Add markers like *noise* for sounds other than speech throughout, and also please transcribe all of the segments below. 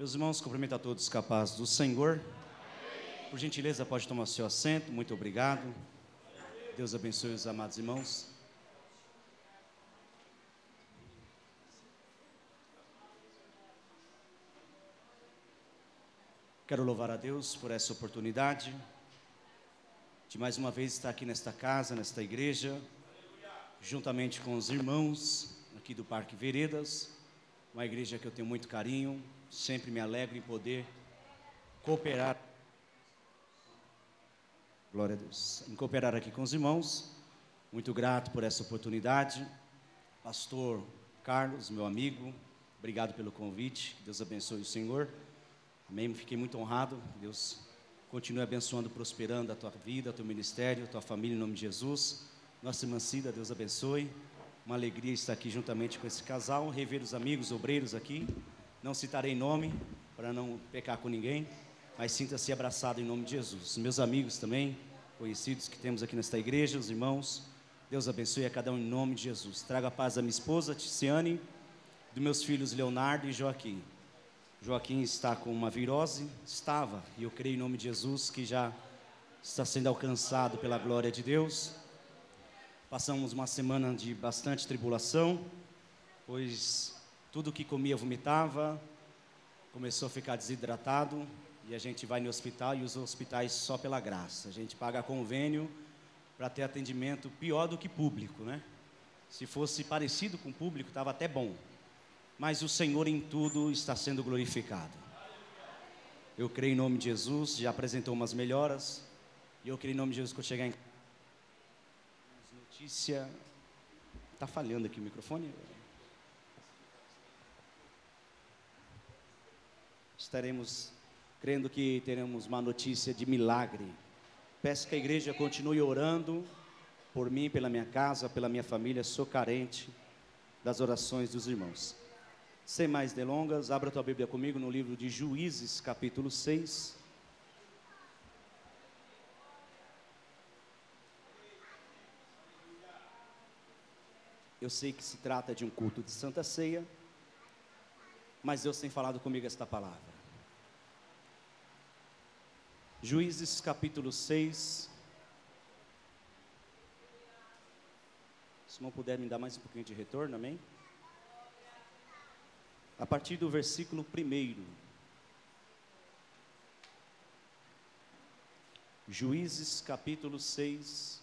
Meus irmãos, cumprimento a todos capazes do Senhor. Por gentileza, pode tomar seu assento. Muito obrigado. Deus abençoe os amados irmãos. Quero louvar a Deus por essa oportunidade de mais uma vez estar aqui nesta casa, nesta igreja, juntamente com os irmãos aqui do Parque Veredas, uma igreja que eu tenho muito carinho, sempre me alegro em poder cooperar. Glória a Deus. Em cooperar aqui com os irmãos, muito grato por essa oportunidade. Pastor Carlos, meu amigo, obrigado pelo convite. Deus abençoe o Senhor. Amém. Fiquei muito honrado. Deus continue abençoando, prosperando a tua vida, o teu ministério, a tua família, em nome de Jesus. Nossa irmã Cida, Deus abençoe. Uma alegria estar aqui juntamente com esse casal, rever os amigos, obreiros aqui. Não citarei nome para não pecar com ninguém, mas sinta-se abraçado em nome de Jesus. Meus amigos também, conhecidos que temos aqui nesta igreja, os irmãos, Deus abençoe a cada um em nome de Jesus. Traga paz à minha esposa, Ticiane, dos meus filhos Leonardo e Joaquim. Joaquim está com uma virose, estava, e eu creio em nome de Jesus que já está sendo alcançado pela glória de Deus. Passamos uma semana de bastante tribulação, pois tudo que comia vomitava, começou a ficar desidratado e a gente vai no hospital e os hospitais só pela graça. A gente paga convênio para ter atendimento pior do que público, né? Se fosse parecido com público, estava até bom. Mas o Senhor em tudo está sendo glorificado. Eu creio em nome de Jesus, já apresentou umas melhoras. E eu creio em nome de Jesus que eu chegar em notícia. Está falhando aqui o microfone? Estaremos crendo que teremos uma notícia de milagre. Peço que a igreja continue orando por mim, pela minha casa, pela minha família. Sou carente das orações dos irmãos. Sem mais delongas, abra tua Bíblia comigo no livro de Juízes, capítulo 6. Eu sei que se trata de um culto de Santa Ceia, mas Deus tem falado comigo esta palavra. Juízes capítulo 6. Se não puder me dar mais um pouquinho de retorno, amém? A partir do versículo 1. Juízes capítulo 6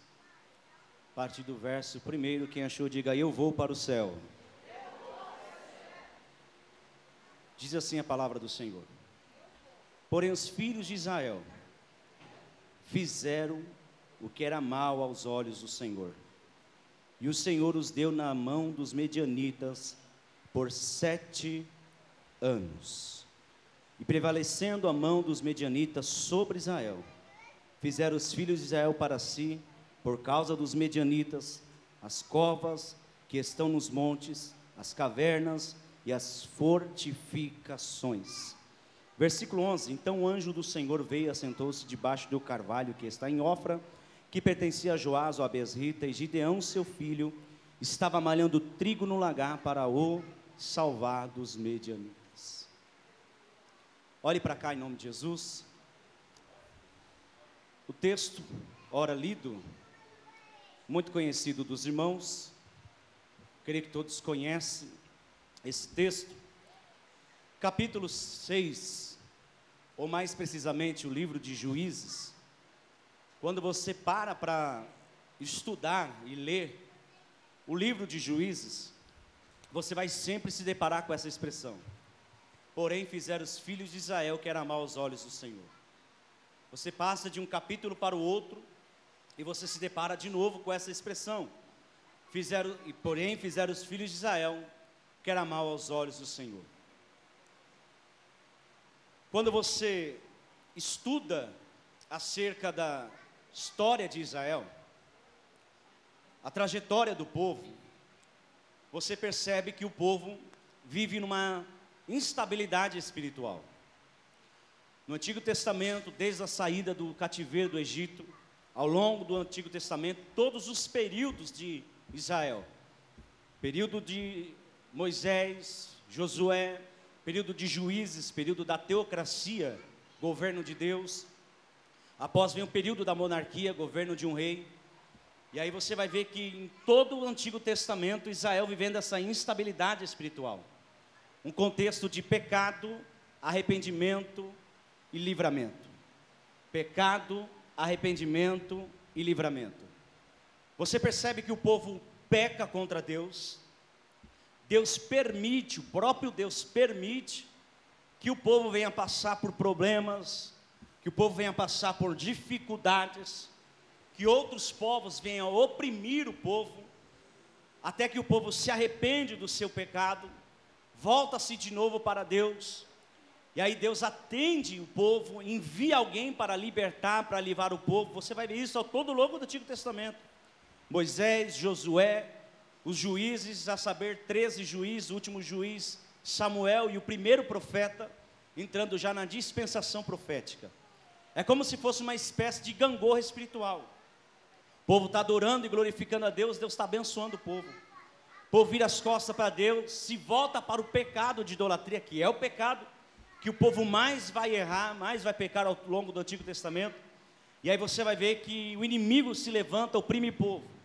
partir do verso primeiro, quem achou, diga: Eu vou para o céu. Diz assim a palavra do Senhor. Porém, os filhos de Israel fizeram o que era mal aos olhos do Senhor. E o Senhor os deu na mão dos medianitas por sete anos. E prevalecendo a mão dos medianitas sobre Israel, fizeram os filhos de Israel para si por causa dos medianitas, as covas que estão nos montes, as cavernas e as fortificações. Versículo 11: Então o anjo do Senhor veio e assentou-se debaixo do carvalho que está em Ofra, que pertencia a Joás, o Abesrita, e Gideão, seu filho, estava malhando trigo no lagar para o salvar dos medianitas. Olhe para cá em nome de Jesus. O texto, ora lido, muito conhecido dos irmãos, creio que todos conhecem esse texto. Capítulo 6, ou mais precisamente o livro de Juízes, quando você para para estudar e ler o livro de Juízes, você vai sempre se deparar com essa expressão. Porém, fizeram os filhos de Israel que era mal aos olhos do Senhor. Você passa de um capítulo para o outro, e você se depara de novo com essa expressão. Fizeram, e porém fizeram os filhos de Israel que era mal aos olhos do Senhor. Quando você estuda acerca da história de Israel, a trajetória do povo, você percebe que o povo vive numa instabilidade espiritual. No Antigo Testamento, desde a saída do cativeiro do Egito, ao longo do Antigo Testamento, todos os períodos de Israel. Período de Moisés, Josué, período de juízes, período da teocracia, governo de Deus. Após vem o período da monarquia, governo de um rei. E aí você vai ver que em todo o Antigo Testamento, Israel vivendo essa instabilidade espiritual. Um contexto de pecado, arrependimento e livramento. Pecado, arrependimento e livramento. Você percebe que o povo peca contra Deus, Deus permite, o próprio Deus permite, que o povo venha passar por problemas, que o povo venha passar por dificuldades, que outros povos venham oprimir o povo, até que o povo se arrepende do seu pecado, volta-se de novo para Deus, e aí Deus atende o povo, envia alguém para libertar, para livrar o povo. Você vai ver isso ao todo longo do Antigo Testamento. Moisés, Josué, os juízes, a saber, 13 juízes, o último juiz, Samuel e o primeiro profeta, entrando já na dispensação profética. É como se fosse uma espécie de gangorra espiritual. O povo está adorando e glorificando a Deus, Deus está abençoando o povo. O povo vira as costas para Deus, se volta para o pecado de idolatria, que é o pecado que o povo mais vai errar, mais vai pecar ao longo do Antigo Testamento. E aí você vai ver que o inimigo se levanta, oprime o povo.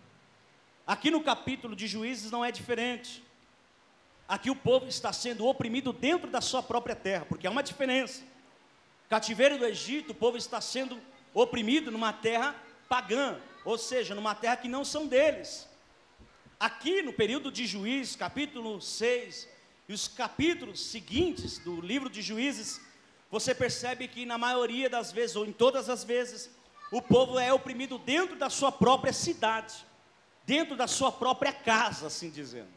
Aqui no capítulo de Juízes não é diferente. Aqui o povo está sendo oprimido dentro da sua própria terra, porque há uma diferença. Cativeiro do Egito, o povo está sendo oprimido numa terra pagã, ou seja, numa terra que não são deles. Aqui no período de Juízes, capítulo 6 e os capítulos seguintes do livro de Juízes, você percebe que na maioria das vezes, ou em todas as vezes, o povo é oprimido dentro da sua própria cidade dentro da sua própria casa, assim dizendo.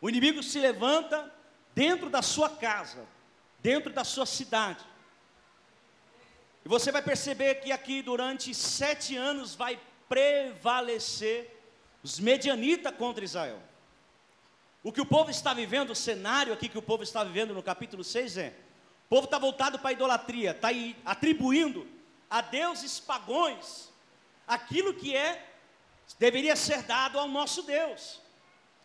O inimigo se levanta dentro da sua casa, dentro da sua cidade. E você vai perceber que aqui durante sete anos vai prevalecer os medianitas contra Israel. O que o povo está vivendo, o cenário aqui que o povo está vivendo no capítulo 6 é: o povo está voltado para a idolatria, está atribuindo a deuses pagões aquilo que é deveria ser dado ao nosso Deus.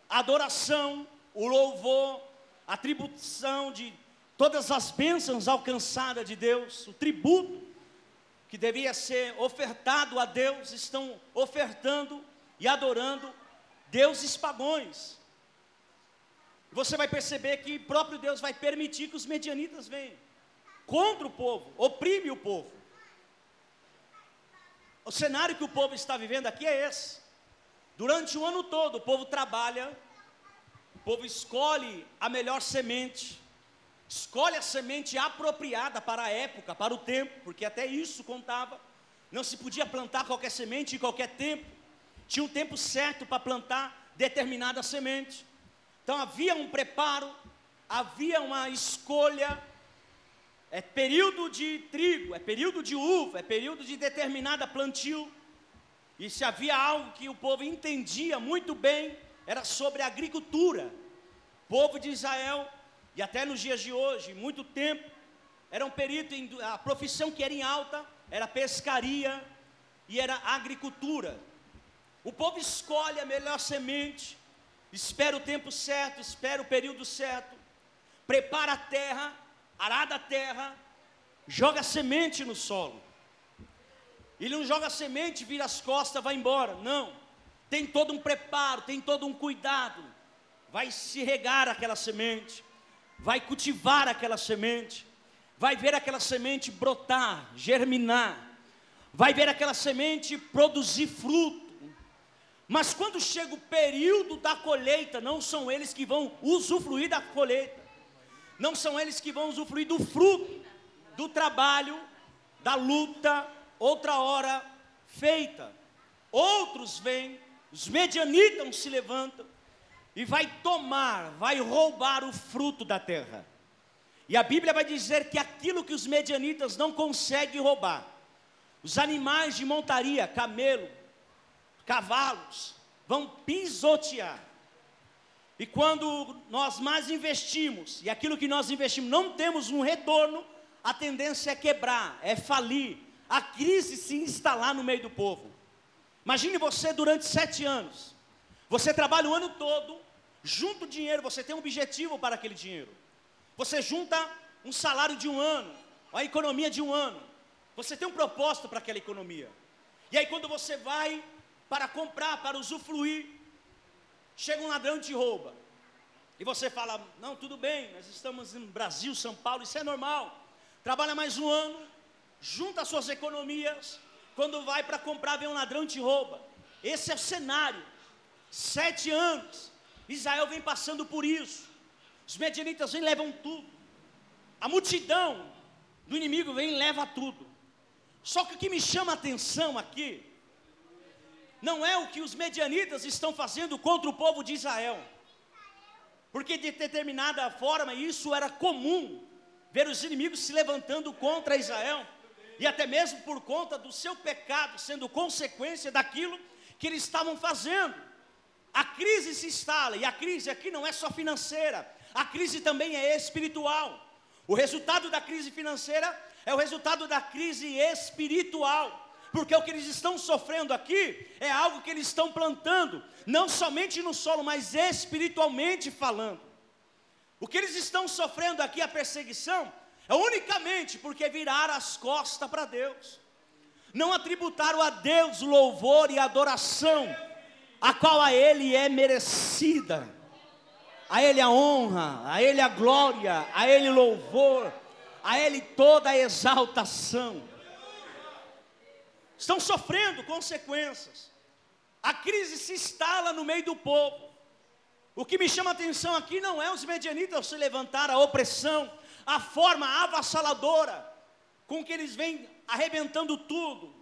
A adoração, o louvor, a tribuição de todas as bênçãos alcançadas de Deus, o tributo que devia ser ofertado a Deus, estão ofertando e adorando deuses pagões. Você vai perceber que próprio Deus vai permitir que os medianitas venham contra o povo, oprime o povo. O cenário que o povo está vivendo aqui é esse. Durante o ano todo, o povo trabalha, o povo escolhe a melhor semente, escolhe a semente apropriada para a época, para o tempo, porque até isso contava. Não se podia plantar qualquer semente em qualquer tempo, tinha um tempo certo para plantar determinada semente. Então havia um preparo, havia uma escolha é período de trigo, é período de uva, é período de determinada plantio. E se havia algo que o povo entendia muito bem, era sobre a agricultura. O povo de Israel, e até nos dias de hoje, muito tempo, era um período, em, a profissão que era em alta era pescaria e era agricultura. O povo escolhe a melhor semente, espera o tempo certo, espera o período certo, prepara a terra arada a terra, joga semente no solo. Ele não joga semente, vira as costas, vai embora. Não. Tem todo um preparo, tem todo um cuidado. Vai se regar aquela semente, vai cultivar aquela semente, vai ver aquela semente brotar, germinar, vai ver aquela semente produzir fruto. Mas quando chega o período da colheita, não são eles que vão usufruir da colheita não são eles que vão usufruir do fruto do trabalho, da luta, outra hora feita. Outros vêm, os medianitas se levantam e vai tomar, vai roubar o fruto da terra. E a Bíblia vai dizer que aquilo que os medianitas não conseguem roubar, os animais de montaria, camelo, cavalos, vão pisotear. E quando nós mais investimos, e aquilo que nós investimos não temos um retorno, a tendência é quebrar, é falir, a crise se instalar no meio do povo. Imagine você durante sete anos, você trabalha o ano todo, junta o dinheiro, você tem um objetivo para aquele dinheiro. Você junta um salário de um ano, a economia de um ano. Você tem um propósito para aquela economia. E aí quando você vai para comprar, para usufruir, chega um ladrão e te rouba. E você fala: "Não, tudo bem, nós estamos em Brasil, São Paulo, isso é normal". Trabalha mais um ano, junta suas economias, quando vai para comprar, vem um ladrão e te rouba. Esse é o cenário. Sete anos, Israel vem passando por isso. Os medianitas vêm e levam tudo. A multidão do inimigo vem e leva tudo. Só que o que me chama a atenção aqui, não é o que os medianitas estão fazendo contra o povo de Israel. Porque de determinada forma isso era comum, ver os inimigos se levantando contra Israel, e até mesmo por conta do seu pecado, sendo consequência daquilo que eles estavam fazendo. A crise se instala, e a crise aqui não é só financeira, a crise também é espiritual. O resultado da crise financeira é o resultado da crise espiritual. Porque o que eles estão sofrendo aqui é algo que eles estão plantando, não somente no solo, mas espiritualmente falando. O que eles estão sofrendo aqui, a perseguição, é unicamente porque viraram as costas para Deus, não atributaram a Deus louvor e adoração, a qual a Ele é merecida, a Ele a honra, a Ele a glória, a Ele louvor, a Ele toda a exaltação. Estão sofrendo consequências. A crise se instala no meio do povo. O que me chama a atenção aqui não é os medianitas se levantar a opressão, a forma avassaladora com que eles vêm arrebentando tudo,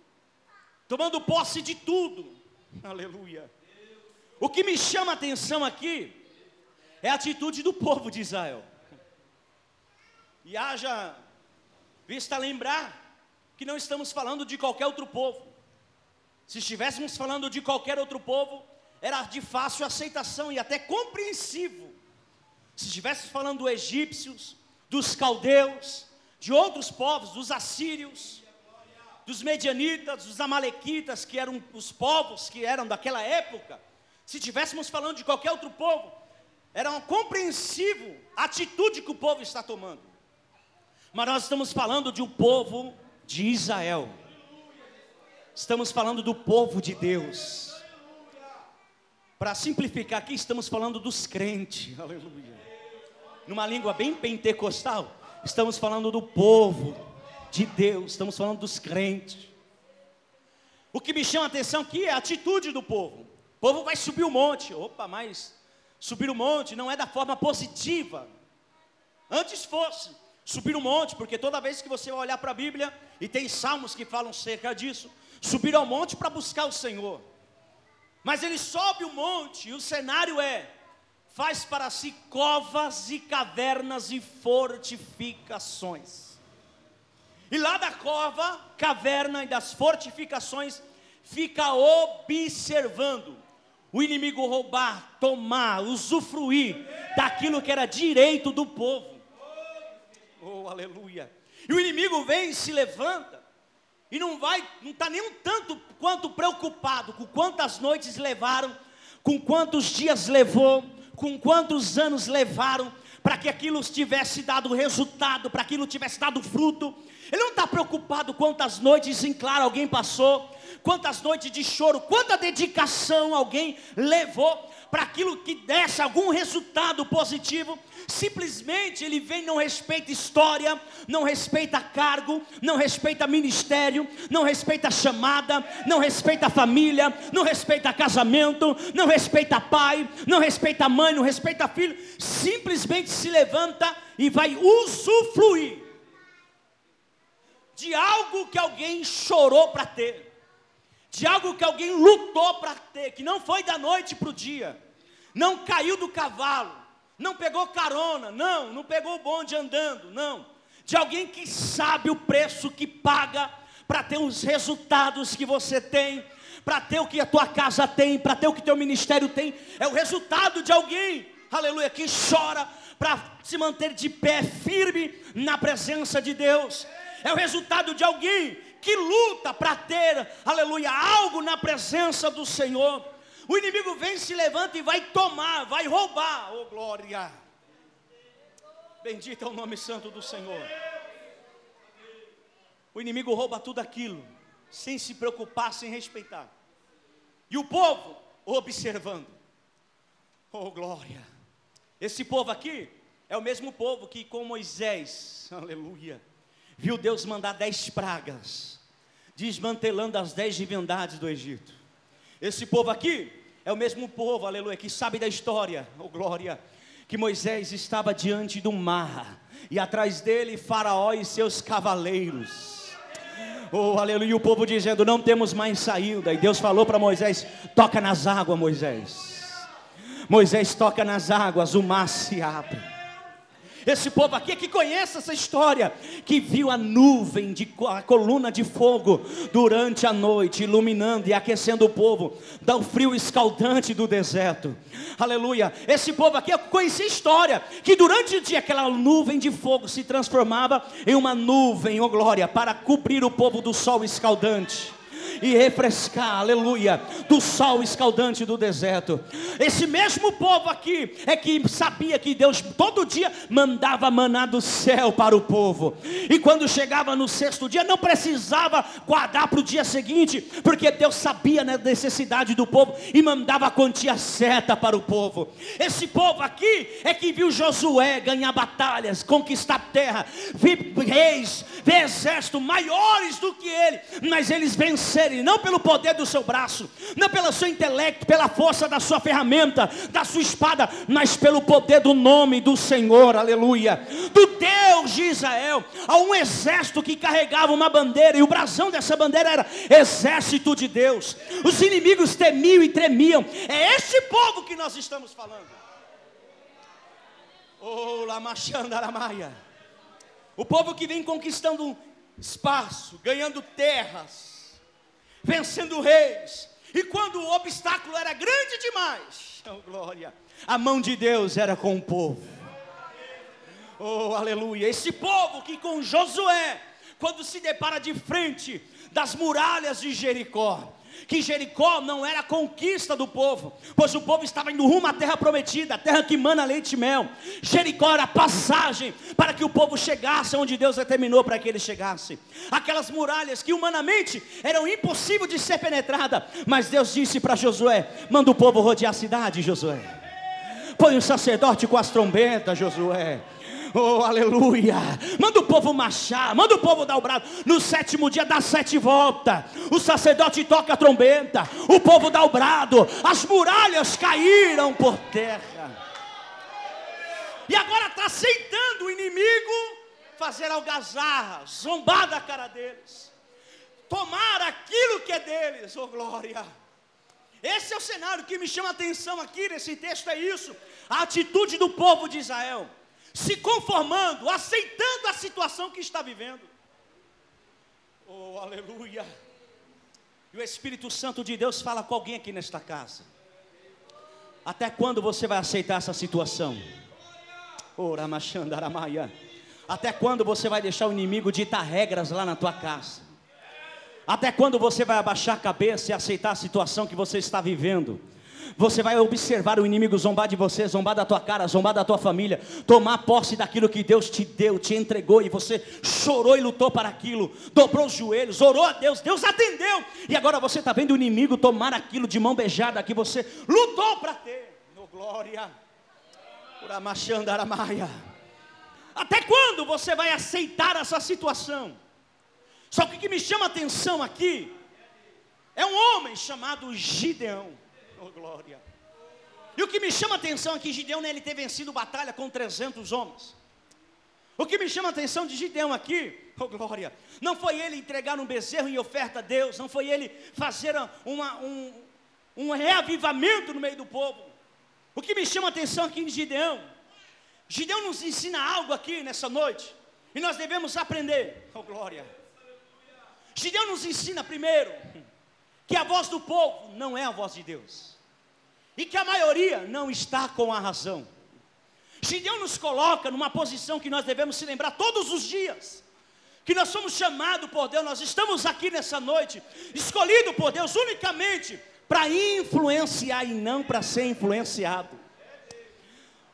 tomando posse de tudo. Aleluia. O que me chama a atenção aqui é a atitude do povo de Israel. E haja vista lembrar que não estamos falando de qualquer outro povo. Se estivéssemos falando de qualquer outro povo, era de fácil aceitação e até compreensivo. Se estivéssemos falando dos egípcios, dos caldeus, de outros povos, dos assírios, dos medianitas, dos amalequitas, que eram os povos que eram daquela época, se estivéssemos falando de qualquer outro povo, era compreensivo a atitude que o povo está tomando. Mas nós estamos falando de um povo de Israel. Estamos falando do povo de Deus. Para simplificar aqui, estamos falando dos crentes. Aleluia. Numa língua bem pentecostal, estamos falando do povo de Deus, estamos falando dos crentes. O que me chama a atenção aqui é a atitude do povo. O povo vai subir o monte. Opa, mas subir o monte não é da forma positiva. Antes fosse subir o monte, porque toda vez que você vai olhar para a Bíblia, e tem salmos que falam cerca disso, subir ao monte para buscar o Senhor. Mas ele sobe o monte, e o cenário é: faz para si covas e cavernas e fortificações. E lá da cova, caverna e das fortificações, fica observando o inimigo roubar, tomar, usufruir daquilo que era direito do povo. Oh, aleluia. E o inimigo vem e se levanta, e não vai, não está nem um tanto quanto preocupado com quantas noites levaram, com quantos dias levou, com quantos anos levaram, para que aquilo tivesse dado resultado, para aquilo tivesse dado fruto. Ele não está preocupado quantas noites em claro alguém passou, quantas noites de choro, quanta dedicação alguém levou para aquilo que desse algum resultado positivo. Simplesmente ele vem, não respeita história, não respeita cargo, não respeita ministério, não respeita chamada, não respeita família, não respeita casamento, não respeita pai, não respeita mãe, não respeita filho. Simplesmente se levanta e vai usufruir de algo que alguém chorou para ter, de algo que alguém lutou para ter, que não foi da noite para o dia, não caiu do cavalo, não pegou carona, não, não pegou o bonde andando, não, de alguém que sabe o preço que paga para ter os resultados que você tem, para ter o que a tua casa tem, para ter o que teu ministério tem, é o resultado de alguém, aleluia, que chora para se manter de pé firme na presença de Deus. É o resultado de alguém que luta para ter, aleluia, algo na presença do Senhor. O inimigo vem, se levanta e vai tomar, vai roubar, oh glória. Bendito é o nome santo do Senhor. O inimigo rouba tudo aquilo, sem se preocupar, sem respeitar. E o povo observando. Oh, glória. Esse povo aqui é o mesmo povo que com Moisés, *laughs* aleluia, viu Deus mandar dez pragas, desmantelando as dez divindades do Egito. Esse povo aqui é o mesmo povo, aleluia, que sabe da história, oh glória, que Moisés estava diante do mar, e atrás dele Faraó e seus cavaleiros. Oh, aleluia, e o povo dizendo: Não temos mais saída. E Deus falou para Moisés: Toca nas águas, Moisés. Moisés toca nas águas, o mar se abre. Esse povo aqui que conhece essa história, que viu a nuvem, de, a coluna de fogo durante a noite, iluminando e aquecendo o povo, dá o frio escaldante do deserto. Aleluia. Esse povo aqui conhecia a história, que durante o dia aquela nuvem de fogo se transformava em uma nuvem, oh glória, para cobrir o povo do sol escaldante e refrescar, aleluia, do sol escaldante do deserto. Esse mesmo povo aqui é que sabia que Deus todo dia mandava maná do céu para o povo, e quando chegava no sexto dia, não precisava guardar para o dia seguinte, porque Deus sabia na necessidade do povo e mandava a quantia certa para o povo. Esse povo aqui é que viu Josué ganhar batalhas, conquistar terra, ver reis, ver exércitos maiores do que ele, mas eles venceram não pelo poder do seu braço, não pelo seu intelecto, pela força da sua ferramenta, da sua espada, mas pelo poder do nome do Senhor, aleluia, do Deus de Israel. Há um exército que carregava uma bandeira, e o brasão dessa bandeira era exército de Deus. Os inimigos temiam e tremiam. É este povo que nós estamos falando. Oh. O povo que vem conquistando espaço, ganhando terras, vencendo reis. E quando o obstáculo era grande demais, *laughs* oh glória, a mão de Deus era com o povo. Oh, aleluia. Esse povo que com Josué, quando se depara de frente das muralhas de Jericó, que Jericó não era a conquista do povo, pois o povo estava indo rumo à terra prometida, a terra que mana leite e mel. Jericó era a passagem para que o povo chegasse onde Deus determinou para que ele chegasse. Aquelas muralhas que humanamente eram impossíveis de ser penetrada, mas Deus disse para Josué: manda o povo rodear a cidade, Josué. Põe o sacerdote com as trombetas, Josué. Oh, aleluia. Manda o povo marchar, manda o povo dar o braço. No sétimo dia dá sete voltas. O sacerdote toca a trombeta. O povo dá o brado. As muralhas caíram por terra. E agora está aceitando o inimigo fazer algazarra, zombar da cara deles. Tomar aquilo que é deles, oh glória. Esse é o cenário que me chama a atenção aqui nesse texto, é isso. A atitude do povo de Israel se conformando, aceitando a situação que está vivendo. Oh, aleluia. E o Espírito Santo de Deus fala com alguém aqui nesta casa. Até quando você vai aceitar essa situação? Ora, Machandaramaia. Até quando você vai deixar o inimigo ditar regras lá na tua casa? Até quando você vai abaixar a cabeça e aceitar a situação que você está vivendo? Você vai observar o inimigo zombar de você, zombar da tua cara, zombar da tua família, tomar posse daquilo que Deus te deu, te entregou e você chorou e lutou para aquilo, dobrou os joelhos, orou a Deus, Deus atendeu. E agora você está vendo o inimigo tomar aquilo de mão beijada que você lutou para ter. Oh, glória. Até quando você vai aceitar essa situação? Só que o que me chama a atenção aqui é um homem chamado Gideão. Oh, glória. E o que me chama a atenção é que Gideão né, ele ter vencido batalha com 300 homens. O que me chama a atenção de Gideão aqui, oh glória, não foi ele entregar um bezerro em oferta a Deus, não foi ele fazer uma, um, um reavivamento no meio do povo. O que me chama a atenção aqui de Gideão, Gideão nos ensina algo aqui nessa noite, e nós devemos aprender, oh glória. Gideão nos ensina primeiro, que a voz do povo não é a voz de Deus, e que a maioria não está com a razão. Gideão nos coloca numa posição que nós devemos se lembrar todos os dias, que nós somos chamados por Deus, nós estamos aqui nessa noite, escolhido por Deus unicamente para influenciar e não para ser influenciado.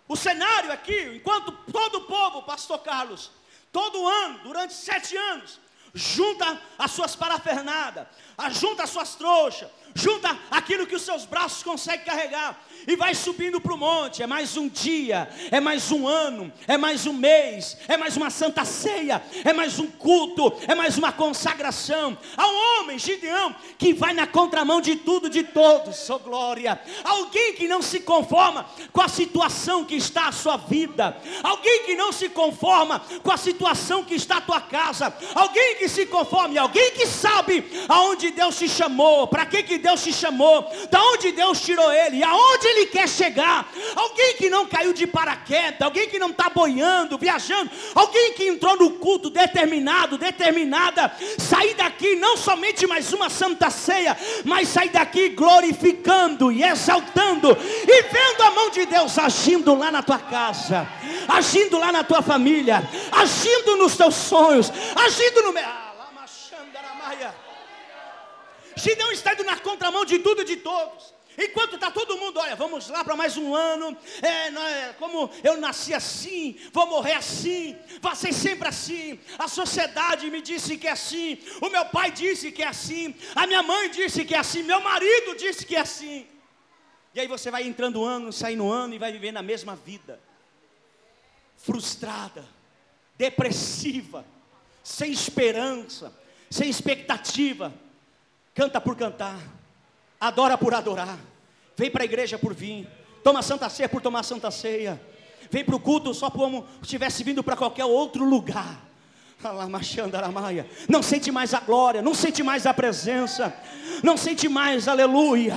o cenário aqui, enquanto todo o povo, pastor Carlos, todo ano, durante sete anos, junta as suas parafernadas, junta as suas trouxas, junta aquilo que os seus braços conseguem carregar e vai subindo para o monte. É mais um dia, é mais um ano, é mais um mês, é mais uma santa ceia, é mais um culto, é mais uma consagração. Há um homem, Gideão, que vai na contramão de tudo, de todos, oh glória. Alguém que não se conforma com a situação que está a sua vida, alguém que não se conforma com a situação que está a tua casa, alguém que se conforme, alguém que sabe aonde Deus te chamou, para que que Deus te chamou, da onde Deus tirou ele, aonde ele quer chegar. Alguém que não caiu de paraquedas, alguém que não está boiando, viajando, alguém que entrou no culto determinado, determinada, sair daqui não somente mais uma santa ceia, mas sair daqui glorificando e exaltando e vendo a mão de Deus agindo lá na tua casa, agindo lá na tua família, agindo nos teus sonhos, agindo no meu. Gideão está indo na contramão de tudo e de todos. Enquanto está todo mundo, olha, vamos lá para mais um ano. É, é, como eu nasci assim, vou morrer assim, vai ser sempre assim. A sociedade me disse que é assim, o meu pai disse que é assim, a minha mãe disse que é assim, meu marido disse que é assim. E aí você vai entrando ano, saindo ano e vai vivendo a mesma vida, frustrada, depressiva, sem esperança, sem expectativa, canta por cantar. Adora por adorar, vem para a igreja por vir, toma santa ceia por tomar santa ceia, vem para o culto só como se estivesse vindo para qualquer outro lugar. Não sente mais a glória, não sente mais a presença, não sente mais, aleluia,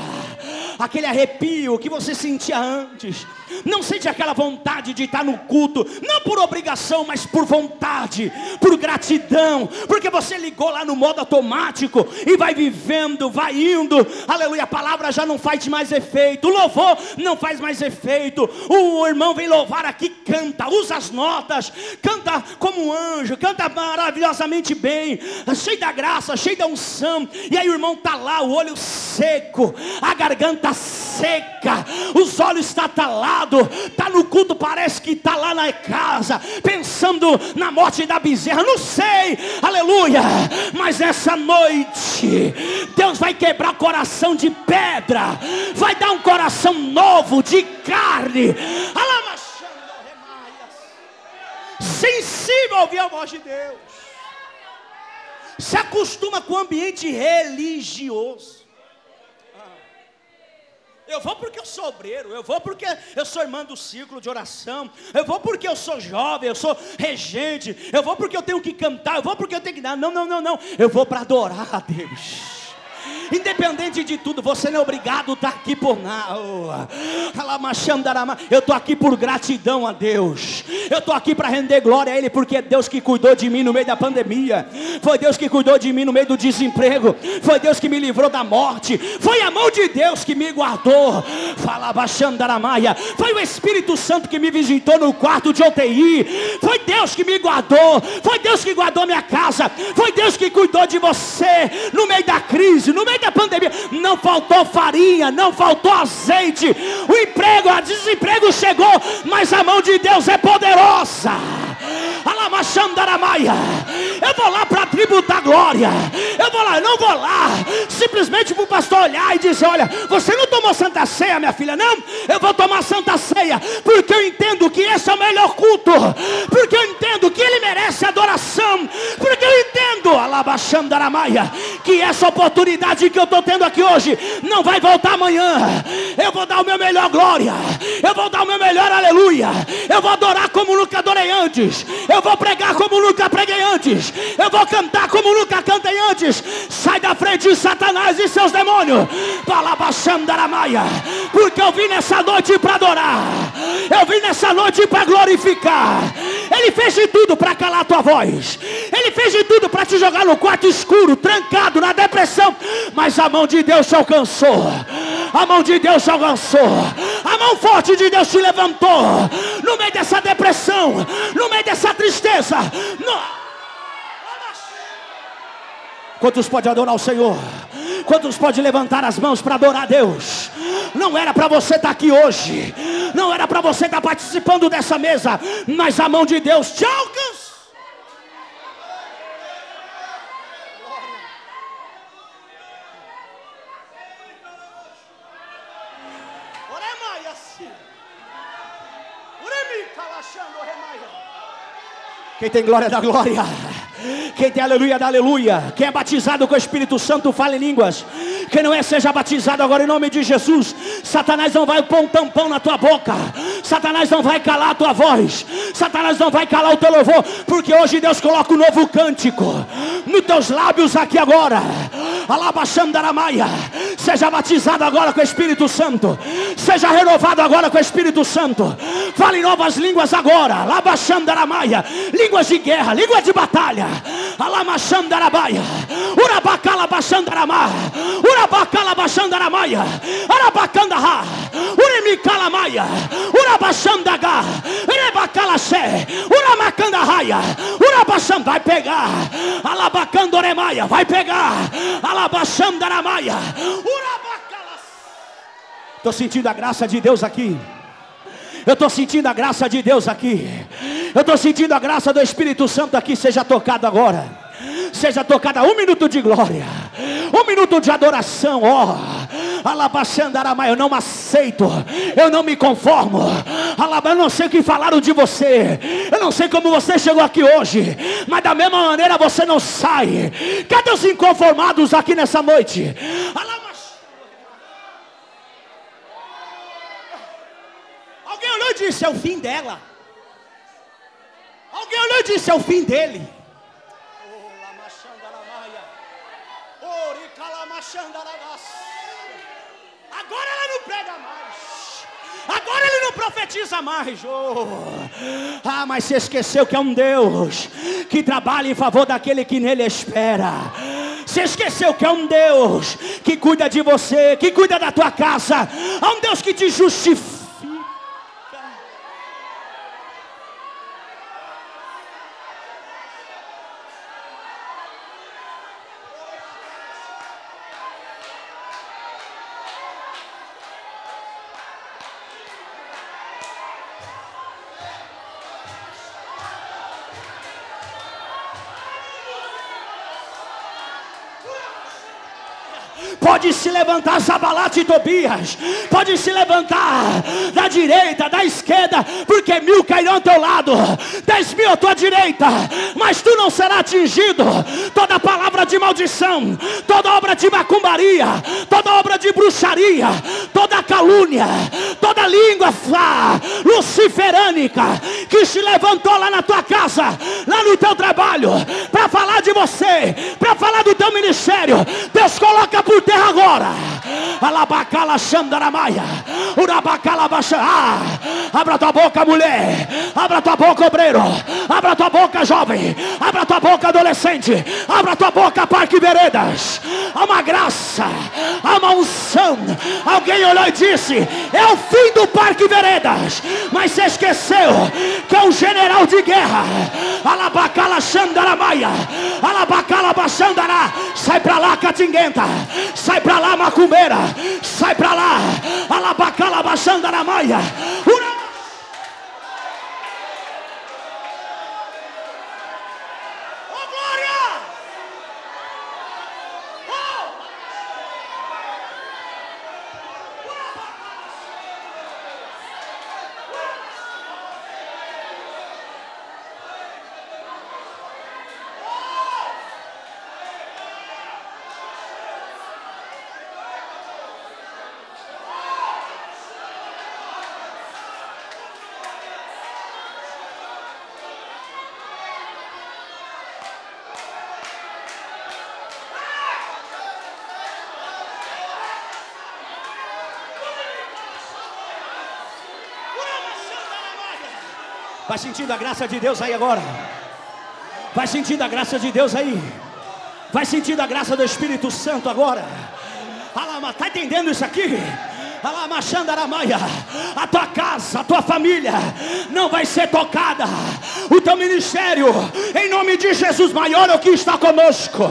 aquele arrepio que você sentia antes não sente aquela vontade de estar no culto, não por obrigação, mas por vontade, por gratidão, porque você ligou lá no modo automático e vai vivendo, vai indo, aleluia. A palavra já não faz mais efeito, o louvor não faz mais efeito. O irmão vem louvar aqui, canta, usa as notas, canta como um anjo, canta maravilhosamente bem, cheio da graça, cheio da unção. E aí o irmão está lá, o olho seco, a garganta seca, os olhos estatalados está no culto, parece que está lá na casa, pensando na morte da bezerra, não sei, aleluia, mas essa noite, Deus vai quebrar coração de pedra, vai dar um coração novo de carne, sensível a ouvir a voz de Deus, se acostuma com o ambiente religioso. Eu vou porque eu sou obreiro, eu vou porque eu sou irmã do círculo de oração, eu vou porque eu sou jovem, eu sou regente, eu vou porque eu tenho que cantar, eu vou porque eu tenho que dar. Não, não, não, não. Eu vou para adorar a Deus. Independente de tudo, você não é obrigado a estar aqui por nada. Eu estou aqui por gratidão a Deus. Eu estou aqui para render glória a Ele, porque é Deus que cuidou de mim no meio da pandemia. Foi Deus que cuidou de mim no meio do desemprego. Foi Deus que me livrou da morte. Foi a mão de Deus que me guardou. Fala Xandaramaia. Foi o Espírito Santo que me visitou no quarto de UTI. Foi Deus que me guardou. Foi Deus que guardou minha casa. Foi Deus que cuidou de você no meio da crise, no meio da pandemia. Não faltou farinha, não faltou azeite. O emprego, o desemprego chegou, mas a mão de Deus é poderosa. Eu vou lá para tributar glória. Eu vou lá, eu não vou lá simplesmente para o pastor olhar e dizer: Olha, você não tomou santa ceia, minha filha? Não, eu vou tomar santa ceia, porque eu entendo que esse é o melhor culto, porque eu entendo que ele merece adoração, porque eu entendo, Alabaxandaramaia, que essa oportunidade que eu estou tendo aqui hoje não vai voltar amanhã. Eu vou dar o meu melhor glória, eu vou dar o meu melhor aleluia, eu vou adorar como nunca adorei antes, eu vou pregar como nunca preguei antes, eu vou cantar como nunca cantei antes. Sai da frente, Satanás e seus demônios, Balabachandaramaia, porque eu vim nessa noite para adorar, eu vim nessa noite para glorificar. Ele fez de tudo para calar tua voz, ele fez de tudo para te jogar no quarto escuro, trancado, na depressão, mas a mão de Deus te alcançou, a mão de Deus te alcançou, a mão forte de Deus te levantou, no meio dessa depressão, no meio dessa tristeza. No... Quantos podem adorar o Senhor? Quantos pode levantar as mãos para adorar a Deus? Não era para você estar tá aqui hoje, não era para você estar tá participando dessa mesa, mas a mão de Deus te alcança. Quem tem glória da glória. Quem tem aleluia da aleluia. Quem é batizado com o Espírito Santo, fala em línguas. Quem não é, seja batizado agora em nome de Jesus. Satanás não vai pôr um tampão na tua boca. Satanás não vai calar a tua voz. Satanás não vai calar o teu louvor. Porque hoje Deus coloca um novo cântico nos teus lábios aqui agora. Alabaxandaramaia. Seja batizado agora com o Espírito Santo. Seja renovado agora com o Espírito Santo. Fale novas línguas agora. Alabaxandaramaia. Línguas de guerra, línguas de batalha. Alamachandarabaia. Urabacala baixandaramá. Urabacala baixandaramaia. Arabacandará. Urimicalamaia. Urabaxandaga. Urebacalaxé. Uramacandarraia. Urabaxam vai pegar. Alabacandoremaia. Vai pegar. Alabaxandaramaia. Urabacalas. Estou sentindo a graça de Deus aqui. Eu estou sentindo a graça de Deus aqui. Eu estou sentindo a graça do Espírito Santo aqui. Seja tocado agora. Seja tocada um minuto de glória, um minuto de adoração, ó. Alabaxandaramai, eu não aceito, eu não me conformo. Alaba, eu não sei o que falaram de você, eu não sei como você chegou aqui hoje, mas da mesma maneira você não sai. Cadê os inconformados aqui nessa noite? Alaba, Alguém olhou e disse: é o fim dela. Alguém olhou e disse: é o fim dele. Agora ela não prega mais. Agora ele não profetiza mais. Oh. Ah, mas se esqueceu que é um Deus que trabalha em favor daquele que nele espera. Se esqueceu que é um Deus que cuida de você, que cuida da tua casa. É um Deus que te justifica Pode se levantar Zabalate e Tobias. Pode se levantar da direita, da esquerda, porque mil cairão ao teu lado, dez mil à tua direita, mas tu não serás atingido. Toda palavra de maldição, toda obra de macumbaria, toda obra de bruxaria, calúnia, toda língua fá, luciferânica que se levantou lá na tua casa, lá no teu trabalho, para falar de você, para falar do teu ministério. Deus coloca por terra agora. Alabacala Xandaramaia. Urabacala Baixa. Ah, abra tua boca, mulher. Abra tua boca, obreiro. Abra tua boca, jovem. Abra tua boca, adolescente. Abra tua boca, Parque Veredas. Há uma graça. Há uma unção. Alguém olhou e disse: É o fim do Parque Veredas. Mas você esqueceu que é um general de guerra. Alabacala Xandaramaia. Alabacala Baixandará. Sai pra lá, Catinguenta. Sai pra lá, Sai pra lá. Alabacala Baixandaramaia. Ura Vai sentindo a graça de Deus aí agora. Vai sentindo a graça de Deus aí. Vai sentindo a graça do Espírito Santo agora. Alama, tá entendendo isso aqui? A tua casa, a tua família não vai ser tocada. O teu ministério, em nome de Jesus, maior é o que está conosco.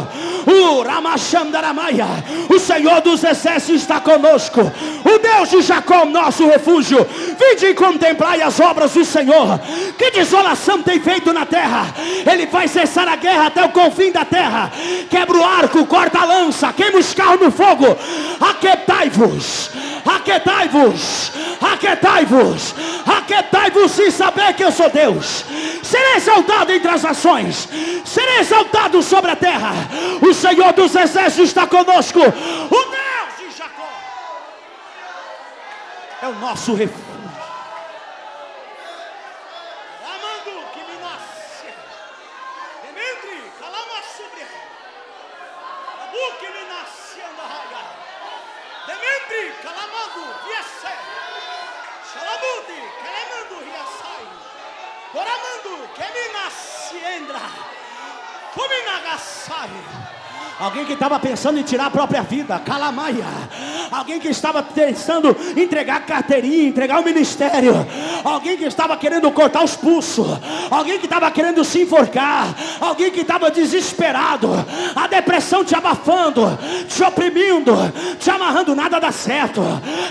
O Ramachandaramaia, o Senhor dos exércitos está conosco. O Deus de Jacó, nosso refúgio. Vinde e contemplai as obras do Senhor. Que desolação tem feito na terra. Ele vai cessar a guerra até o confim da terra. Quebra o arco, corta a lança, queima os carros no fogo. Aquetai-vos, aquetai-vos, aquetai-vos, aquetai-vos e saber que eu sou Deus. Serei exaltado entre as nações, serei exaltado sobre a terra. O Senhor dos exércitos está conosco. O Deus de Jacó é o nosso refúgio. Amando que me nasce, Dementre, calama sobre Abu que me nasce, andahaia. Dementre, calamando, viesse. Xalabuti, calamando, riaçai. Coramando, que me nasce, endra. Kuminagassai. Alguém que estava pensando em tirar a própria vida, calamaia. Alguém que estava pensando em entregar carteirinha, entregar o ministério. Alguém que estava querendo cortar os pulsos. Alguém que estava querendo se enforcar. Alguém que estava desesperado. A depressão te abafando, te oprimindo, te amarrando, nada dá certo.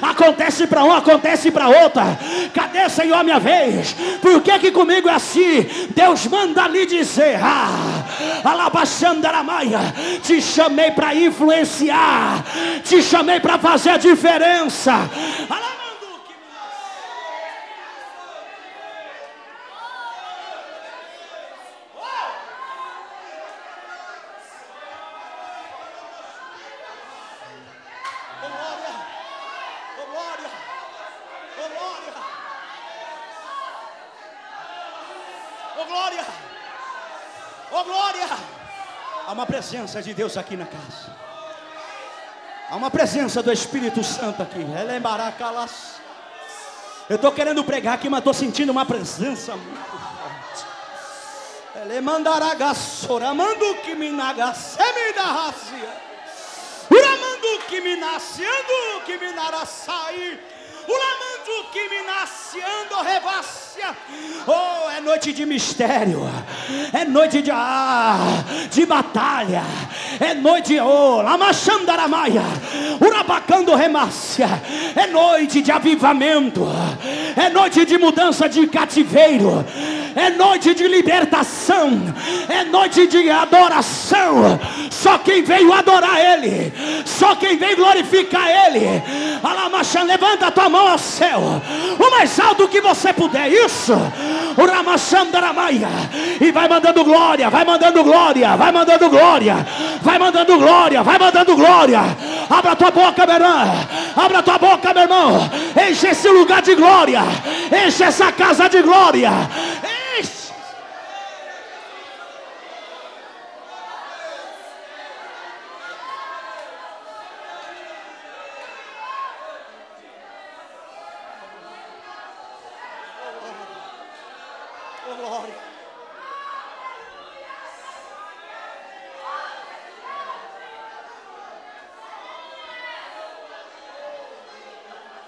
Acontece para um, acontece para outra. Cadê, Senhor, minha vez? Por que que comigo é assim? Deus manda lhe dizer: Ah, Alabaxandaramaia, te chamei para influenciar, te chamei para fazer a diferença. Glória, oh glória, Há uma presença de Deus aqui na casa. Há uma presença do Espírito Santo aqui. Ela é maracalas. Eu estou querendo pregar aqui, mas estou sentindo uma presença muito forte. Ela é mandaragassora, mando que me nagaseme da racia. Uramando que me nascendo, que me naraçai. Uramando que me nascendo, revassia. Oh, é noite de mistério. É noite de, ah, de batalha. É noite, oh, lamachandaramaia. Urabacando remácia. É noite de avivamento. É noite de mudança de cativeiro. É noite de libertação. É noite de adoração. Só quem veio adorar Ele. Só quem veio glorificar Ele. Alamachan, levanta a tua mão ao céu. O mais alto que você puder. Isso. E vai mandando glória. Vai mandando glória. Vai mandando glória. Vai mandando glória. Vai mandando glória. Abra tua boca, meu irmão. Abra tua boca, meu irmão. Enche esse lugar de glória. Enche essa casa de glória. Enche. Oh, glória.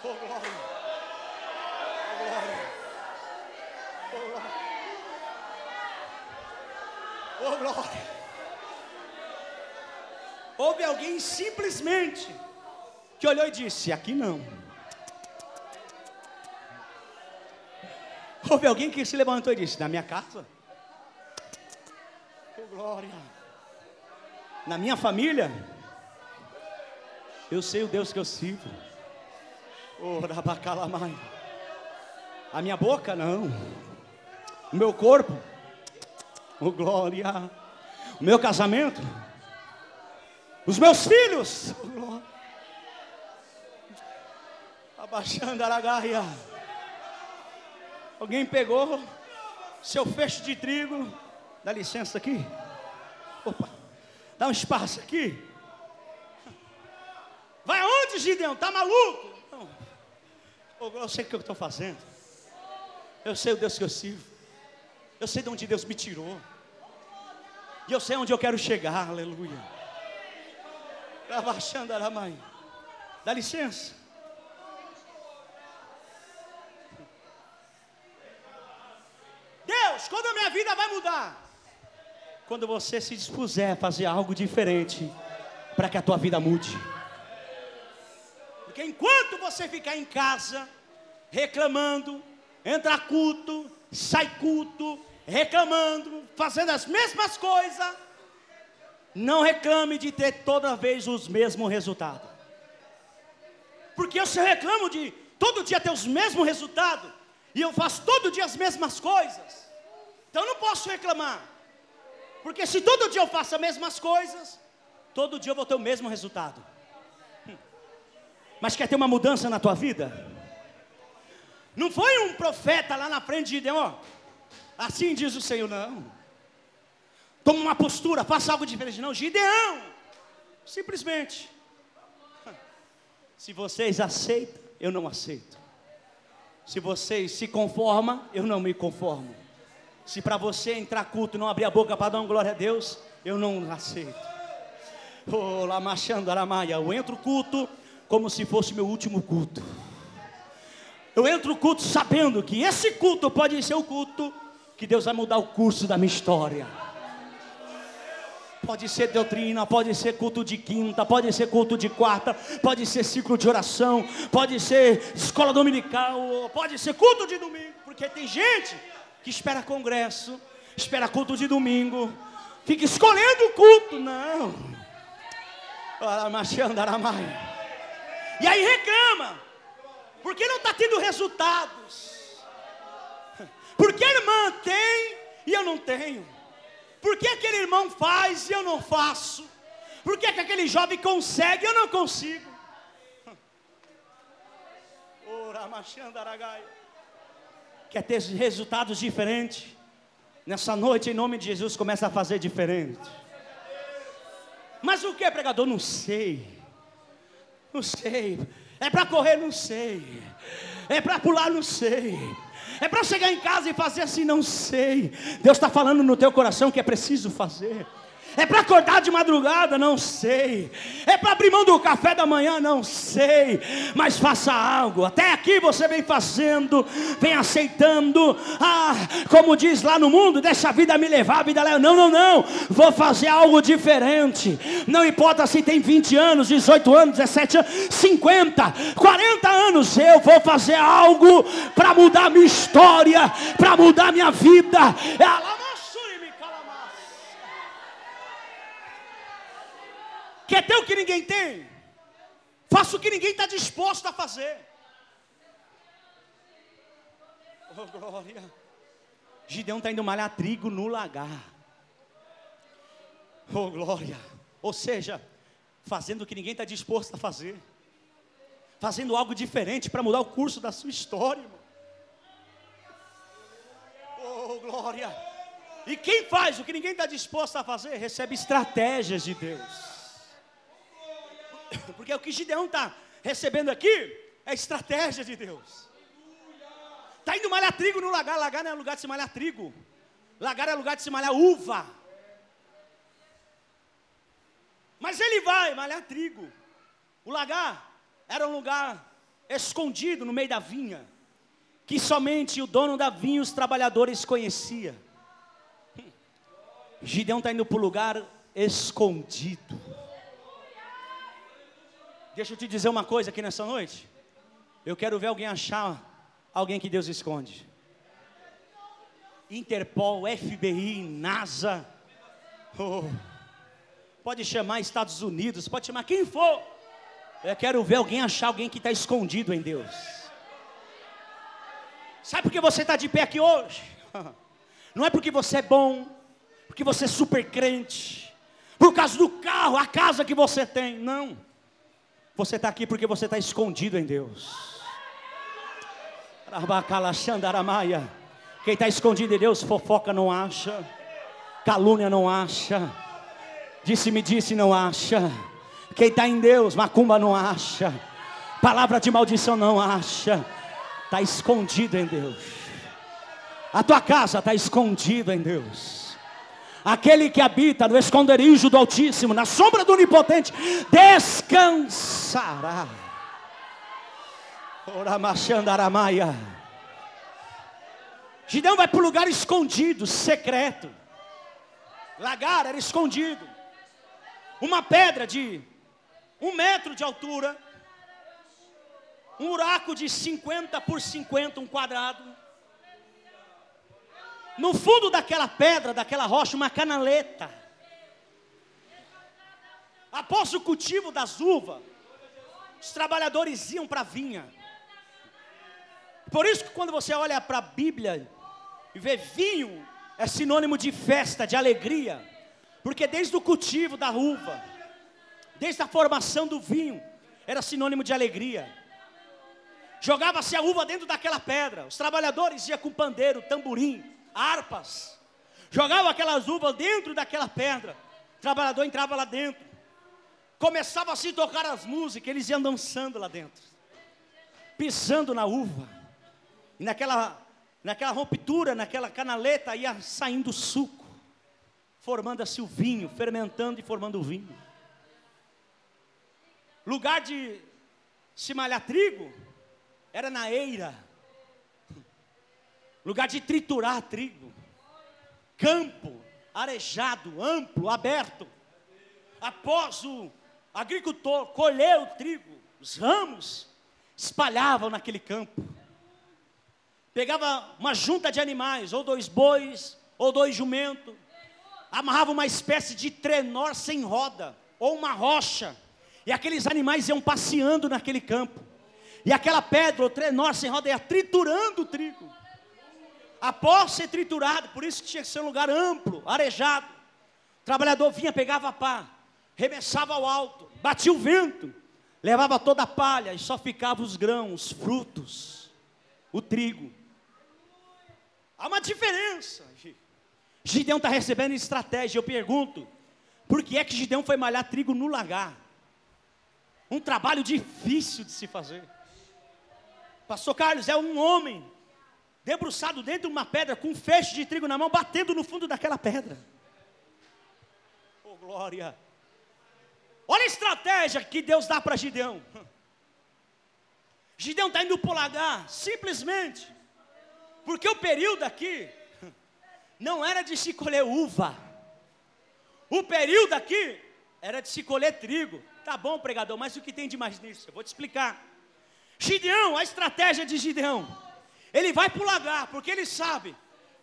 Oh, glória. Oh, glória. Oh, glória. Oh, glória. Houve alguém simplesmente que olhou e disse: Aqui não. Houve alguém que se levantou e disse: Na minha casa? Oh, glória. Na minha família? Eu sei o Deus que eu sirvo. Rabacalamai. A minha boca, não. O meu corpo? Oh, glória. O meu casamento? Os meus filhos? Oh, glória. Abaixando a aragaia. Alguém pegou seu feixe de trigo. Dá licença aqui. Opa, dá um espaço aqui. Vai aonde, Gideão? Tá maluco? Eu sei o que eu estou fazendo. Eu sei o Deus que eu sirvo. Eu sei de onde Deus me tirou. E eu sei onde eu quero chegar. Aleluia. Mãe. Dá licença. Deus, quando a minha vida vai mudar? quando você se dispuser a fazer algo diferente para que a tua vida mude. Porque enquanto você ficar em casa reclamando, entra culto, sai culto, reclamando, fazendo as mesmas coisas, não reclame de ter toda vez os mesmos resultados. Porque eu se reclamo de todo dia ter os mesmos resultados, e eu faço todo dia as mesmas coisas, então eu não posso reclamar. Porque se todo dia eu faço as mesmas coisas, todo dia eu vou ter o mesmo resultado. Mas quer ter uma mudança na tua vida? Não foi um profeta lá na frente de Deus, ó, assim diz o Senhor, não. Toma uma postura, faça algo diferente, não. Gideão, simplesmente. Se vocês aceitam, eu não aceito. Se vocês se conformam, eu não me conformo. Se para você entrar culto não abrir a boca para dar uma glória a Deus, eu não aceito. Oh, Lamachando Aramaia, eu entro culto como se fosse meu último culto. Eu entro culto sabendo que esse culto pode ser o culto que Deus vai mudar o curso da minha história. Pode ser doutrina, pode ser culto de quinta, pode ser culto de quarta, pode ser ciclo de oração, pode ser escola dominical, pode ser culto de domingo, porque tem gente que espera congresso, espera culto de domingo, fica escolhendo o culto, não. E aí reclama, porque não está tendo resultados, porque a irmã tem e eu não tenho, porque aquele irmão faz e eu não faço, porque que aquele jovem consegue e eu não consigo. *laughs* Quer ter resultados diferentes, nessa noite, em nome de Jesus, começa a fazer diferente. Mas o que, pregador? Não sei. Não sei. É para correr? Não sei. É para pular? Não sei. É para chegar em casa e fazer assim? Não sei. Deus está falando no teu coração que é preciso fazer. É para acordar de madrugada? Não sei. É para abrir mão do café da manhã? Não sei. Mas faça algo. Até aqui você vem fazendo, vem aceitando. Ah, como diz lá no mundo, deixa a vida me levar, a vida leva. Não, não, não. Vou fazer algo diferente. Não importa se tem 20 anos, 18 anos, 17 anos, 50, 40 anos. Eu vou fazer algo para mudar minha história, para mudar minha vida. É a Quer ter o que ninguém tem? Faça o que ninguém está disposto a fazer. Oh, glória. Gideão está indo malhar trigo no lagar. Oh, glória. Ou seja, fazendo o que ninguém está disposto a fazer. Fazendo algo diferente para mudar o curso da sua história. Irmão. Oh, glória. E quem faz o que ninguém está disposto a fazer, recebe estratégias de Deus. Porque o que Gideão está recebendo aqui é estratégia de Deus. Está indo malhar trigo no lagar. Lagar não é lugar de se malhar trigo. Lagar é lugar de se malhar uva. Mas ele vai malhar trigo. O lagar era um lugar escondido no meio da vinha, que somente o dono da vinha e os trabalhadores conhecia. Gideão está indo para o lugar escondido. Deixa eu te dizer uma coisa aqui nessa noite. Eu quero ver alguém achar alguém que Deus esconde. Interpol, FBI, NASA. Oh, pode chamar Estados Unidos, pode chamar quem for. Eu quero ver alguém achar alguém que está escondido em Deus. Sabe por que você está de pé aqui hoje? *laughs* Não é porque você é bom, porque você é super crente, por causa do carro, a casa que você tem. Não. Você está aqui porque você está escondido em Deus. Quem está escondido em Deus, fofoca não acha, calúnia não acha, disse-me disse não acha. Quem está em Deus, macumba não acha, palavra de maldição não acha, está escondido em Deus. A tua casa está escondida em Deus. Aquele que habita no esconderijo do Altíssimo, na sombra do Onipotente, descansará. Oramachandaramaia. Gideão vai para o lugar escondido, secreto. Lagar era escondido. Uma pedra de um metro de altura, um buraco de 50 por 50, um quadrado. No fundo daquela pedra, daquela rocha, uma canaleta. Após o cultivo das uvas, os trabalhadores iam para a vinha. Por isso que quando você olha para a Bíblia e vê vinho, é sinônimo de festa, de alegria. Porque desde o cultivo da uva, desde a formação do vinho, era sinônimo de alegria. Jogava-se a uva dentro daquela pedra. Os trabalhadores iam com pandeiro, tamborim, harpas. Jogavam aquelas uvas dentro daquela pedra. O trabalhador entrava lá dentro. Começava a se tocar as músicas, eles iam dançando lá dentro. Pisando na uva. E naquela, naquela ruptura, naquela canaleta, ia saindo suco. Formando-se o vinho, fermentando e formando o vinho. Lugar de se malhar trigo, era na eira. Lugar de triturar trigo. Campo arejado, amplo, aberto. Após o agricultor colher o trigo, os ramos espalhavam naquele campo. Pegava uma junta de animais, ou dois bois, ou dois jumentos, amarrava uma espécie de trenó sem roda, ou uma rocha, e aqueles animais iam passeando naquele campo. E aquela pedra, o trenó sem roda, ia triturando o trigo. Após ser triturado, por isso que tinha que ser um lugar amplo, arejado. O trabalhador vinha, pegava a pá, remessava ao alto, batia o vento, levava toda a palha e só ficava os grãos, os frutos, o trigo. Há uma diferença. Gideão está recebendo estratégia. Eu pergunto, por que é que Gideão foi malhar trigo no lagar? Um trabalho difícil de se fazer. Pastor Carlos é um homem debruçado dentro de uma pedra com um feixe de trigo na mão, batendo no fundo daquela pedra. Oh glória! Olha a estratégia que Deus dá para Gideão. Gideão está indo para o lagar, simplesmente, porque o período aqui não era de se colher uva, o período aqui era de se colher trigo. Tá bom, pregador, mas o que tem de mais nisso? Eu vou te explicar. Gideão, a estratégia de Gideão, ele vai para o lagar, porque ele sabe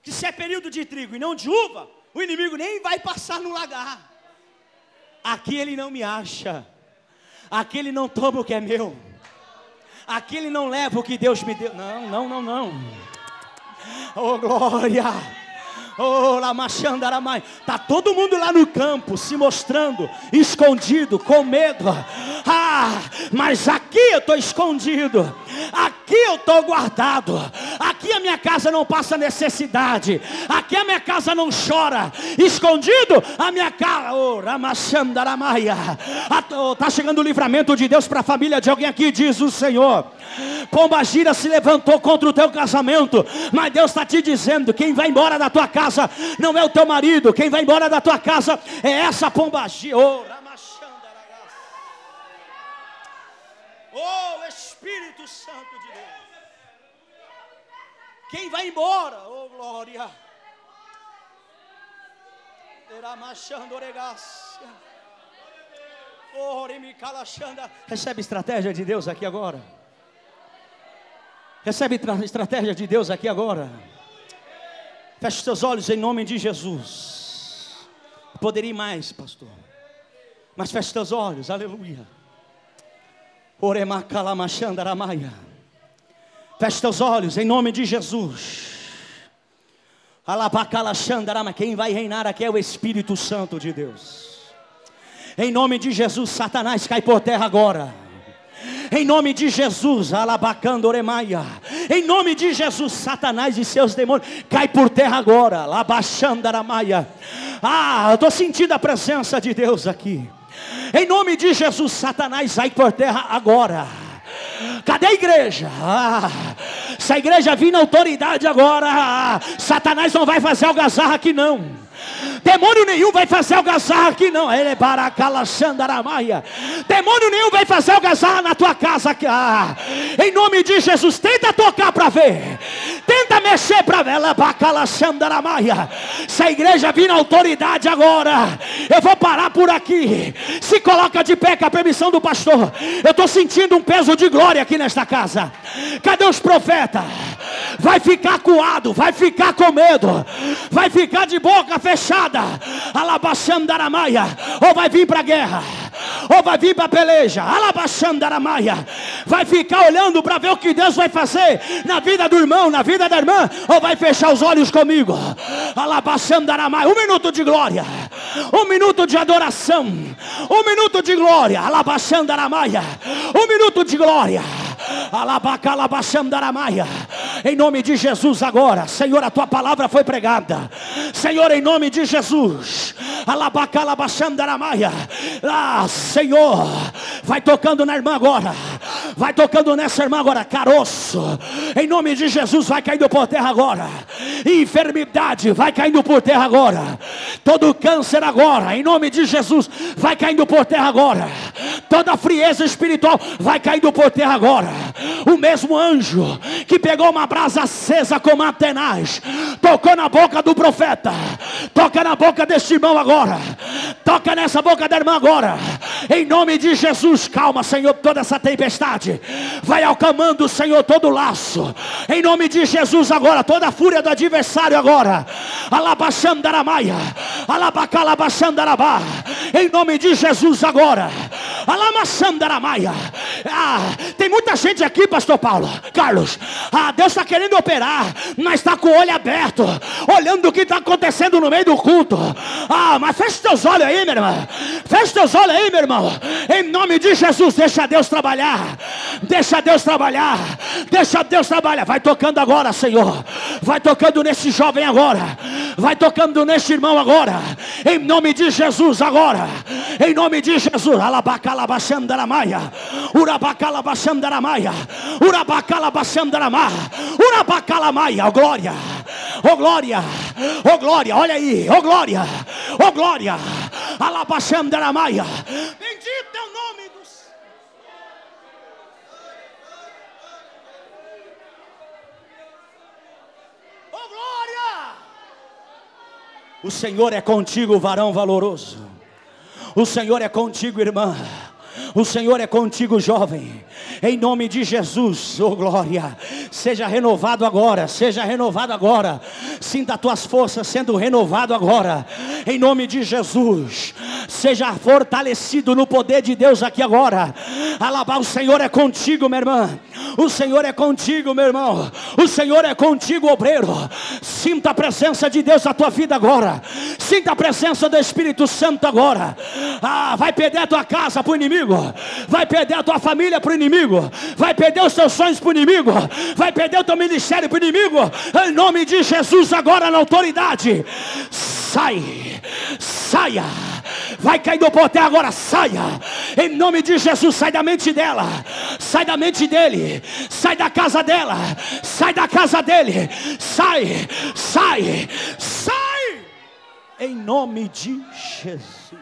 que se é período de trigo e não de uva, o inimigo nem vai passar no lagar. Aqui ele não me acha, aqui ele não toma o que é meu, aqui ele não leva o que Deus me deu. Não, não, não, não. Oh glória! Oh, Lamachandaramai. Está todo mundo lá no campo se mostrando, escondido, com medo. Ah, mas aqui eu estou escondido. Aqui eu estou guardado. Aqui a minha casa não passa necessidade. Aqui a minha casa não chora. Escondido, a minha casa. Oh. Está chegando o livramento de Deus para a família de alguém aqui, diz o Senhor. Pomba gira se levantou contra o teu casamento, mas Deus está te dizendo: quem vai embora da tua casa não é o teu marido, quem vai embora da tua casa é essa pomba gira. Oh, oh Espírito Santo. Quem vai embora, oh glória. Recebe estratégia de Deus aqui agora. Recebe estratégia de Deus aqui agora. Feche seus olhos em nome de Jesus. Poderia ir mais, pastor. Mas feche seus olhos, aleluia. Oremacalamashandaramaya. Feche seus olhos em nome de Jesus. Alabacalaxandarama. Quem vai reinar aqui é o Espírito Santo de Deus. Em nome de Jesus, Satanás cai por terra agora. Em nome de Jesus, Alabacandoremaia. Em nome de Jesus, Satanás e seus demônios, cai por terra agora. Labachandaramaia. Ah, eu estou sentindo a presença de Deus aqui. Em nome de Jesus, Satanás sai por terra agora. Cadê a igreja? Ah, se a igreja vir na autoridade agora, ah, Satanás não vai fazer algazarra aqui não. Demônio nenhum vai fazer algazarra aqui, não. Ele é baracalaxandaramaia. Demônio nenhum vai fazer algazarra na tua casa aqui. Ah, em nome de Jesus, tenta tocar para ver. Tenta mexer para ela, bacalaxandaramaia. Se a igreja vir na autoridade agora, eu vou parar por aqui. Se coloca de pé com a permissão do pastor. Eu estou sentindo um peso de glória aqui nesta casa. Cadê os profetas? Vai ficar coado, vai ficar com medo, vai ficar de boca fechada. Alabaxandaramaia, ou vai vir para a guerra ou vai vir para a peleja, alabaxandaramaia, vai ficar olhando para ver o que Deus vai fazer na vida do irmão, na vida da irmã, ou vai fechar os olhos comigo, alabaxandaramaia, um minuto de glória, um minuto de adoração, um minuto de glória, alabaxandaramaia, um minuto de glória, alabacalabaxandaramaia, em nome de Jesus agora, Senhor, a tua palavra foi pregada, Senhor, em nome de Jesus, alabacalabaxandaramaia, ah, Senhor, vai tocando na irmã agora, vai tocando nessa irmã agora, caroço, em nome de Jesus, vai caindo por terra agora, enfermidade vai caindo por terra agora, todo câncer agora, em nome de Jesus, vai caindo por terra agora, toda frieza espiritual vai caindo por terra agora, o mesmo anjo que pegou uma brasa acesa como Atenaz, tocou na boca do profeta, toca na boca deste irmão agora, toca nessa boca da irmã agora, em nome de Jesus, calma, Senhor, toda essa tempestade. Vai acalmando, Senhor, todo laço. Em nome de Jesus, agora, toda a fúria do adversário agora. Alabaxandaramaia. Alabacalabaxandarabá. Em nome de Jesus, agora. Alamaxandaramaia. Ah, tem muita gente aqui, Pastor Paulo. Carlos, ah, Deus está querendo operar, mas está com o olho aberto, olhando o que está acontecendo no meio do culto. Ah, mas fecha teus olhos aí, meu irmão. Fecha teus olhos aí, meu irmão. Em nome de Jesus, deixa Deus trabalhar. Deixa Deus trabalhar. Deixa Deus trabalhar. Vai tocando agora, Senhor. Vai tocando nesse jovem agora. Vai tocando nesse irmão agora. Em nome de Jesus agora. Em nome de Jesus. Alabacalabaxandaramaia. Urabacalabaxandaramaia. Urabacalabaxandaramá. Urabacalamaya. Oh glória. Oh glória. Oh glória. Olha aí. Oh glória. Oh glória. Alabaxandaramaia. Bendito é o nome do Senhor. Oh glória! O Senhor é contigo, varão valoroso. O Senhor é contigo, irmã. O Senhor é contigo, jovem. Em nome de Jesus, oh glória. Seja renovado agora, seja renovado agora. Sinta as tuas forças sendo renovado agora. Em nome de Jesus. Seja fortalecido no poder de Deus aqui agora. Alabar o Senhor é contigo, minha irmã. O Senhor é contigo, meu irmão. O Senhor é contigo, obreiro. Sinta a presença de Deus na tua vida agora. Sinta a presença do Espírito Santo agora. Ah, vai perder a tua casa para o inimigo. Vai perder a tua família para o inimigo. Vai perder os teus sonhos para o inimigo. Vai perder o teu ministério para o inimigo. Em nome de Jesus, agora na autoridade. Sai, saia. Vai cair do poder agora, saia. Em nome de Jesus, sai da mente dela. Sai da mente dele. Sai da casa dela. Sai da casa dele. Sai, sai, sai. Em nome de Jesus.